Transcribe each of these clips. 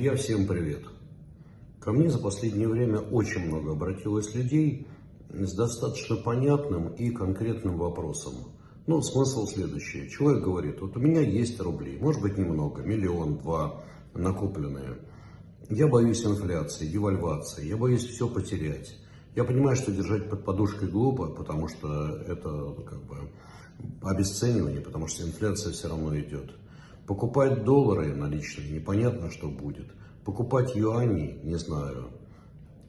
Друзья, всем привет! Ко мне за последнее время очень много обратилось людей с достаточно понятным и конкретным вопросом. Ну, смысл следующий. Человек говорит, вот у меня есть рубли, может быть немного, миллион, два накопленные. Я боюсь инфляции, девальвации, я боюсь все потерять. Я понимаю, что держать под подушкой глупо, потому что это как бы обесценивание, потому что инфляция все равно идет. Покупать доллары наличные, непонятно, что будет. Покупать юани, не знаю.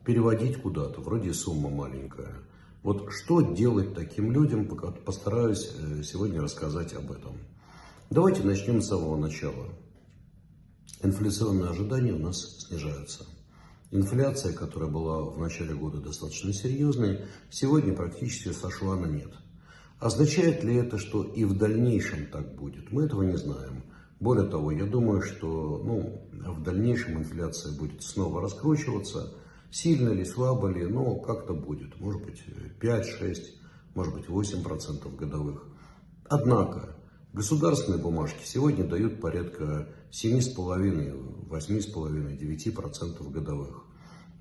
Переводить куда-то, вроде сумма маленькая. Вот что делать таким людям, постараюсь э, сегодня рассказать об этом. Давайте начнем с самого начала. Инфляционные ожидания у нас снижаются. Инфляция, которая была в начале года достаточно серьезной, сегодня практически сошла на нет. Означает ли это, что и в дальнейшем так будет? Мы этого не знаем. Более того, я думаю, что ну, в дальнейшем инфляция будет снова раскручиваться. Сильно ли, слабо ли, но как-то будет. Может быть 5-6, может быть 8% годовых. Однако, государственные бумажки сегодня дают порядка 7,5, 8,5, 9% годовых.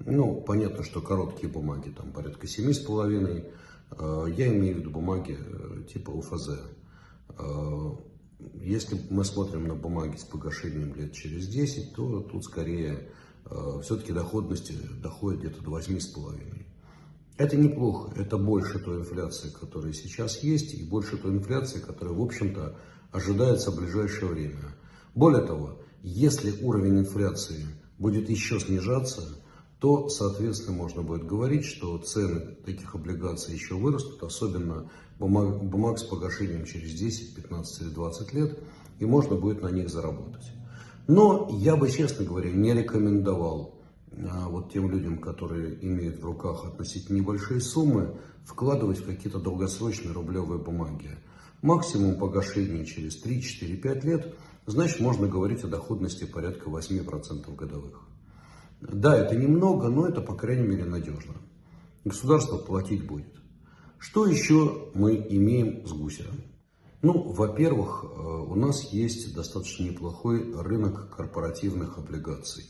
Ну, понятно, что короткие бумаги там порядка 7,5. Э, я имею в виду бумаги э, типа УФЗ. Если мы смотрим на бумаги с погашением лет через 10, то тут скорее э, все-таки доходности доходит где-то до 8,5. Это неплохо, это больше той инфляции, которая сейчас есть, и больше той инфляции, которая, в общем-то, ожидается в ближайшее время. Более того, если уровень инфляции будет еще снижаться, то, соответственно, можно будет говорить, что цены таких облигаций еще вырастут, особенно бумаг, бумаг с погашением через 10, 15 или 20 лет, и можно будет на них заработать. Но я бы, честно говоря, не рекомендовал а, вот тем людям, которые имеют в руках относительно небольшие суммы, вкладывать в какие-то долгосрочные рублевые бумаги. Максимум погашения через 3, 4, 5 лет, значит, можно говорить о доходности порядка 8% годовых. Да, это немного, но это, по крайней мере, надежно. Государство платить будет. Что еще мы имеем с гусером? Ну, во-первых, э, у нас есть достаточно неплохой рынок корпоративных облигаций.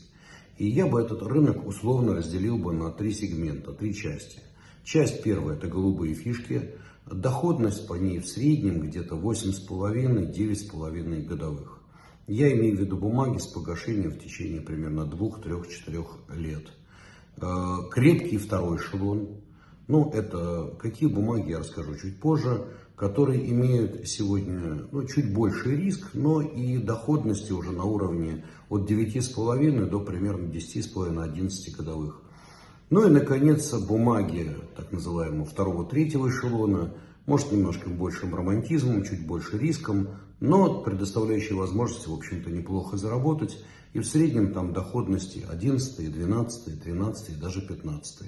И я бы этот рынок условно разделил бы на три сегмента, три части. Часть первая – это голубые фишки. Доходность по ней в среднем где-то 8,5-9,5 годовых. Я имею в виду бумаги с погашением в течение примерно 2-3-4 лет. Э, крепкий второй эшелон – ну, это какие бумаги, я расскажу чуть позже, которые имеют сегодня ну, чуть больший риск, но и доходности уже на уровне от 9,5 до примерно 10,5-11 годовых. Ну и, наконец, бумаги так называемого второго-третьего эшелона, может, немножко большим романтизмом, чуть больше риском, но предоставляющие возможность, в общем-то, неплохо заработать. И в среднем там доходности 11, 12, 13, даже 15.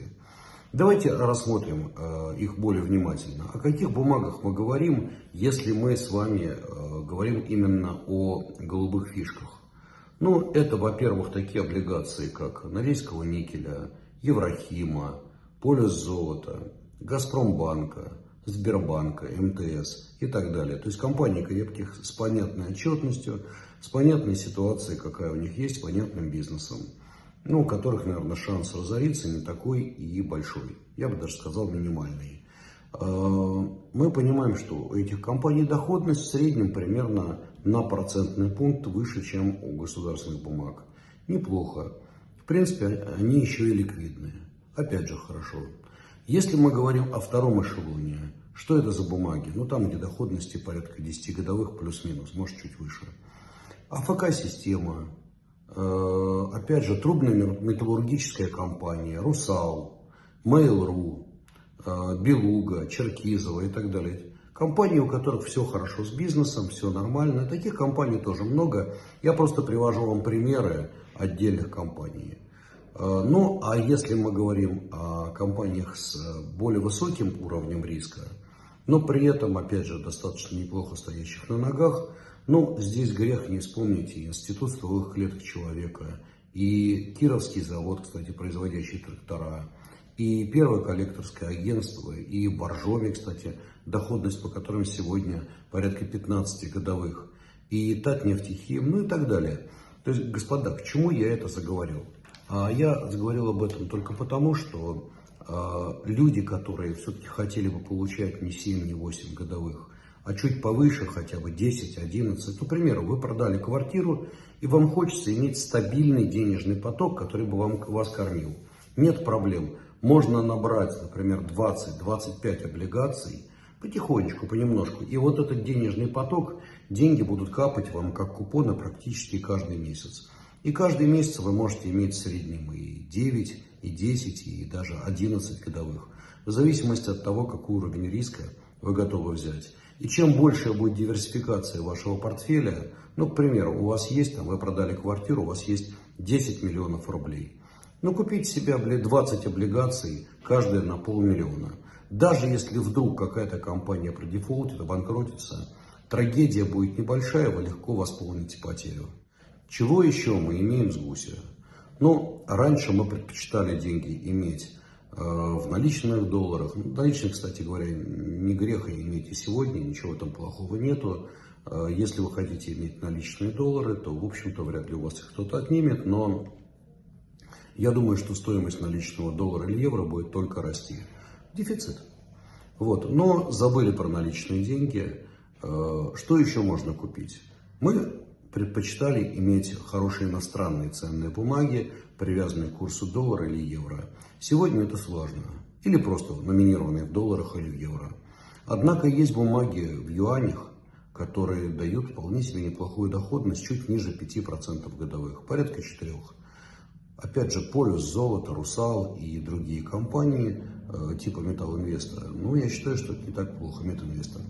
Давайте рассмотрим э, их более внимательно. О каких бумагах мы говорим, если мы с вами э, говорим именно о голубых фишках? Ну, это, во-первых, такие облигации, как Норильского никеля, Еврохима, Полюс золота, Газпромбанка, Сбербанка, МТС и так далее. То есть компании крепких с понятной отчетностью, с понятной ситуацией, какая у них есть, понятным бизнесом ну, у которых, наверное, шанс разориться не такой и большой. Я бы даже сказал минимальный. А, мы понимаем, что у этих компаний доходность в среднем примерно на процентный пункт выше, чем у государственных бумаг. Неплохо. В принципе, они еще и ликвидные. Опять же, хорошо. Если мы говорим о втором эшелоне, что это за бумаги? Ну, там, где доходности порядка 10 годовых плюс-минус, может, чуть выше. АФК-система, Э, опять же, трубная металлургическая компания, Русал, Mail.ru, э, Белуга, Черкизова и так далее. Компании, у которых все хорошо с бизнесом, все нормально. Таких компаний тоже много. Я просто привожу вам примеры отдельных компаний. Э, ну, а если мы говорим о компаниях с более высоким уровнем риска, но при этом, опять же, достаточно неплохо стоящих на ногах, ну, здесь грех не вспомнить и Институт стволовых клеток человека, и Кировский завод, кстати, производящий трактора, и Первое коллекторское агентство, и Боржоми, кстати, доходность по которым сегодня порядка 15 годовых, и Татнефтехим, ну и так далее. То есть, господа, к чему я это заговорил? А я заговорил об этом только потому, что а, люди, которые все-таки хотели бы получать не 7, не 8 годовых, а чуть повыше, хотя бы 10, 11, ну, к примеру, вы продали квартиру, и вам хочется иметь стабильный денежный поток, который бы вам, вас кормил. Нет проблем. Можно набрать, например, 20-25 облигаций, потихонечку, понемножку. И вот этот денежный поток, деньги будут капать вам как купоны практически каждый месяц. И каждый месяц вы можете иметь в среднем и 9, и 10, и даже 11 годовых. В зависимости от того, какой уровень риска вы готовы взять. И чем больше будет диверсификация вашего портфеля, ну, к примеру, у вас есть, там, вы продали квартиру, у вас есть 10 миллионов рублей. Ну, купить себе 20 облигаций, каждая на полмиллиона. Даже если вдруг какая-то компания продефолтит, обанкротится, трагедия будет небольшая, вы легко восполните потерю. Чего еще мы имеем с гуся? Ну, раньше мы предпочитали деньги иметь э, в наличных долларах. Ну, наличных, кстати говоря, не грех иметь и сегодня, ничего там плохого нету. Э, если вы хотите иметь наличные доллары, то, в общем-то, вряд ли у вас их кто-то отнимет, но я думаю, что стоимость наличного доллара или евро будет только расти. Дефицит. Вот. Но забыли про наличные деньги. Э, что еще можно купить? Мы предпочитали иметь хорошие иностранные ценные бумаги, привязанные к курсу доллара или евро. Сегодня это сложно. Или просто номинированные в долларах или в евро. Однако есть бумаги в юанях, которые дают вполне себе неплохую доходность, чуть ниже 5% годовых, порядка 4%. Опять же, Полюс, Золото, Русал и другие компании э, типа Металлинвеста. Ну, я считаю, что это не так плохо, Металлинвеста.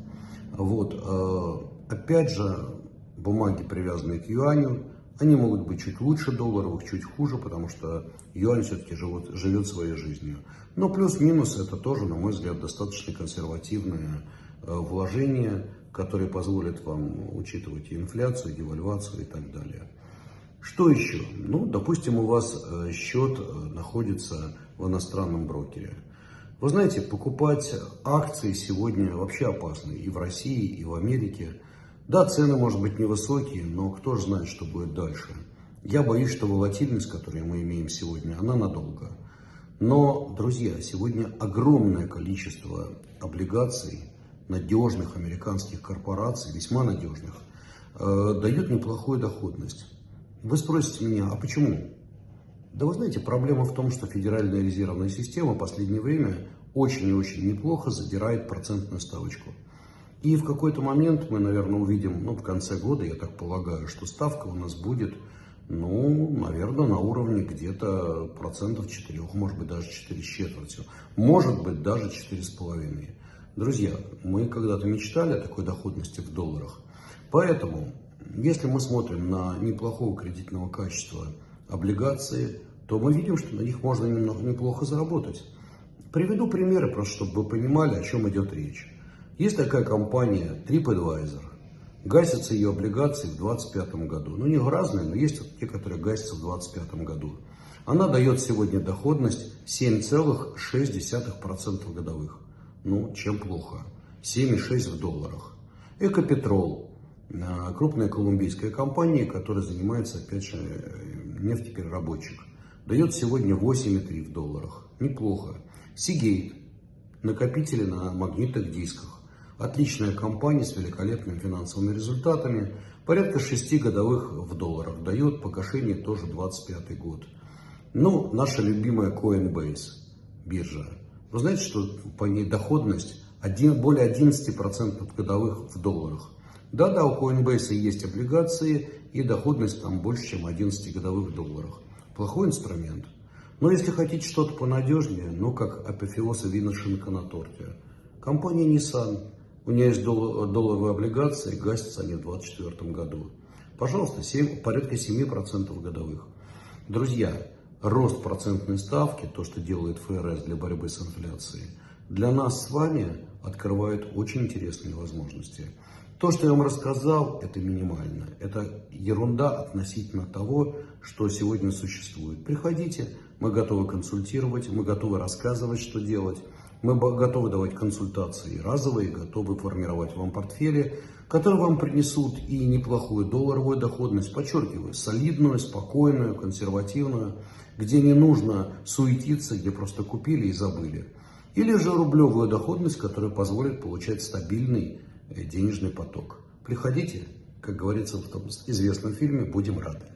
Вот. Э, опять же, бумаги, привязанные к юаню, они могут быть чуть лучше долларовых, чуть хуже, потому что юань все-таки живет, живет своей жизнью. Но плюс-минус это тоже, на мой взгляд, достаточно консервативное э, вложение, которое позволит вам учитывать и инфляцию, и девальвацию и так далее. Что еще? Ну, допустим, у вас э, счет э, находится в иностранном брокере. Вы знаете, покупать акции сегодня вообще опасно и в России, и в Америке. Да, цены, может быть, невысокие, но кто же знает, что будет дальше. Я боюсь, что волатильность, которую мы имеем сегодня, она надолго. Но, друзья, сегодня огромное количество облигаций, надежных американских корпораций, весьма надежных, э, дают неплохую доходность. Вы спросите меня, а почему? Да вы знаете, проблема в том, что Федеральная резервная система в последнее время очень и очень неплохо задирает процентную ставочку. И в какой-то момент мы, наверное, увидим, ну, в конце года, я так полагаю, что ставка у нас будет, ну, наверное, на уровне где-то процентов 4, может быть, даже 4 с четвертью, может быть, даже 4,5. Друзья, мы когда-то мечтали о такой доходности в долларах. Поэтому, если мы смотрим на неплохого кредитного качества облигации, то мы видим, что на них можно немного, неплохо заработать. Приведу примеры, просто чтобы вы понимали, о чем идет речь. Есть такая компания TripAdvisor. Гасятся ее облигации в 2025 году. Ну, не разные, но есть те, которые гасятся в 2025 году. Она дает сегодня доходность 7,6% годовых. Ну, чем плохо? 7,6 в долларах. Экопетрол. А, крупная колумбийская компания, которая занимается, опять же, нефтепереработчик. Дает сегодня 8,3 в долларах. Неплохо. Сигейт. Накопители на магнитных дисках. Отличная компания с великолепными финансовыми результатами. Порядка 6 годовых в долларах дает, погашение тоже 25 год. Ну, наша любимая Coinbase, биржа. Вы знаете, что по ней доходность один, более 11% годовых в долларах. Да-да, у Coinbase есть облигации и доходность там больше, чем 11 годовых в долларах. Плохой инструмент. Но если хотите что-то понадежнее, ну как апофеоз и виношинка на торте. Компания Nissan у нее есть долларовые облигации, гасятся они в 2024 году. Пожалуйста, 7, порядка 7% годовых. Друзья, рост процентной ставки, то, что делает ФРС для борьбы с инфляцией, для нас с вами открывает очень интересные возможности. То, что я вам рассказал, это минимально. Это ерунда относительно того, что сегодня существует. Приходите, мы готовы консультировать, мы готовы рассказывать, что делать. Мы готовы давать консультации разовые, готовы формировать вам портфели, которые вам принесут и неплохую долларовую доходность, подчеркиваю, солидную, спокойную, консервативную, где не нужно суетиться, где просто купили и забыли. Или же рублевую доходность, которая позволит получать стабильный э, денежный поток. Приходите, как говорится в том известном фильме, будем рады.